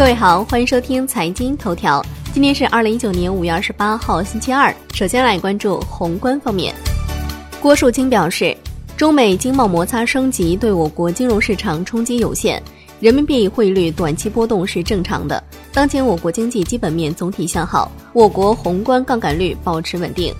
各位好，欢迎收听财经头条。今天是二零一九年五月二十八号，星期二。首先来关注宏观方面。郭树清表示，中美经贸摩擦升级对我国金融市场冲击有限，人民币汇率短期波动是正常的。当前我国经济基本面总体向好，我国宏观杠杆率保持稳定。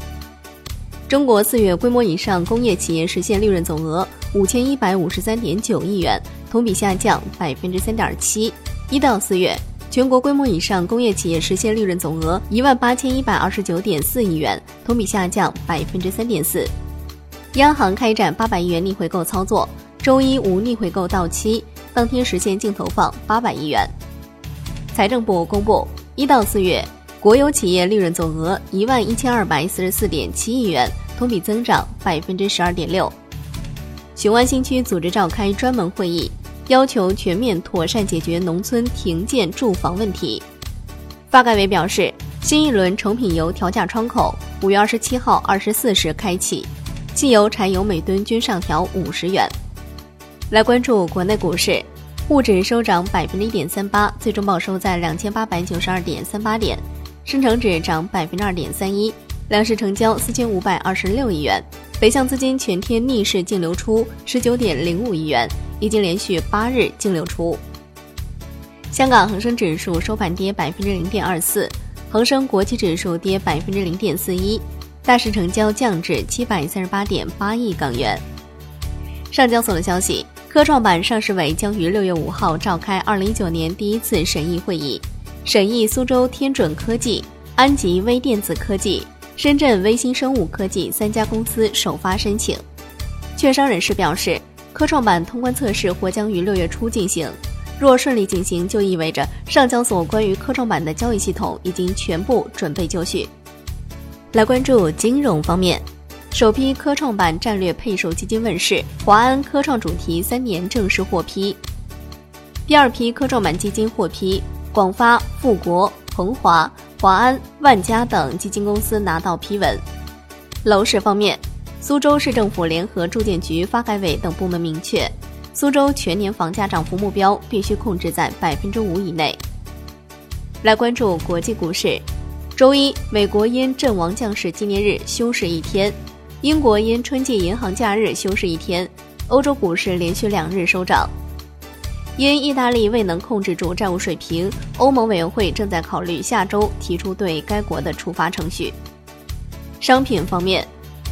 中国四月规模以上工业企业实现利润总额五千一百五十三点九亿元，同比下降百分之三点七。一到四月，全国规模以上工业企业实现利润总额一万八千一百二十九点四亿元，同比下降百分之三点四。央行开展八百亿元逆回购操作，周一无逆回购到期，当天实现净投放八百亿元。财政部公布，一到四月，国有企业利润总额一万一千二百四十四点七亿元，同比增长百分之十二点六。雄安新区组织召开专门会议。要求全面妥善解决农村停建住房问题。发改委表示，新一轮成品油调价窗口五月二十七号二十四时开启，汽油、柴油每吨均上调五十元。来关注国内股市，沪指收涨百分之一点三八，最终报收在两千八百九十二点三八点；深成指涨百分之二点三一，两市成交四千五百二十六亿元。北向资金全天逆势净流出十九点零五亿元。已经连续八日净流出。香港恒生指数收盘跌百分之零点二四，恒生国际指数跌百分之零点四一，大市成交降至七百三十八点八亿港元。上交所的消息，科创板上市委将于六月五号召开二零一九年第一次审议会议，审议苏州天准科技、安吉微电子科技、深圳微星生物科技三家公司首发申请。券商人士表示。科创板通关测试或将于六月初进行，若顺利进行，就意味着上交所关于科创板的交易系统已经全部准备就绪。来关注金融方面，首批科创板战略配售基金问世，华安科创主题三年正式获批。第二批科创板基金获批，广发、富国、鹏华、华安、万家等基金公司拿到批文。楼市方面。苏州市政府联合住建局、发改委等部门明确，苏州全年房价涨幅目标必须控制在百分之五以内。来关注国际股市，周一，美国因阵亡将士纪念日休市一天，英国因春季银行假日休市一天，欧洲股市连续两日收涨。因意大利未能控制住债务水平，欧盟委员会正在考虑下周提出对该国的处罚程序。商品方面。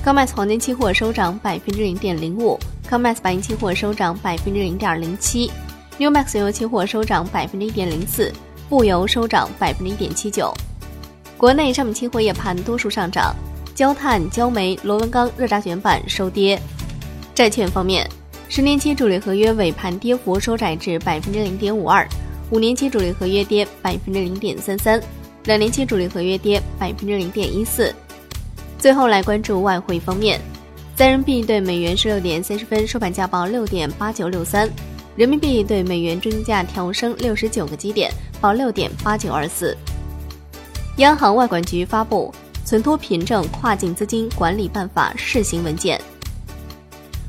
COMEX 黄金期货收涨百分之零点零五，COMEX 白银期货收涨百分之零点零七，NEWMAX 油期货收涨百分之一点零四，布油收涨百分之一点七九。国内商品期货夜盘多数上涨，焦炭、焦煤、螺纹钢、热轧卷板收跌。债券方面，十年期主力合约尾盘跌幅收窄至百分之零点五二，五年期主力合约跌百分之零点三三，两年期主力合约跌百分之零点一四。最后来关注外汇方面，在人民币对美元十六点三十分收盘价报六点八九六三，人民币对美元中间价调升六十九个基点，报六点八九二四。央行外管局发布《存托凭证跨境资金管理办法》试行文件。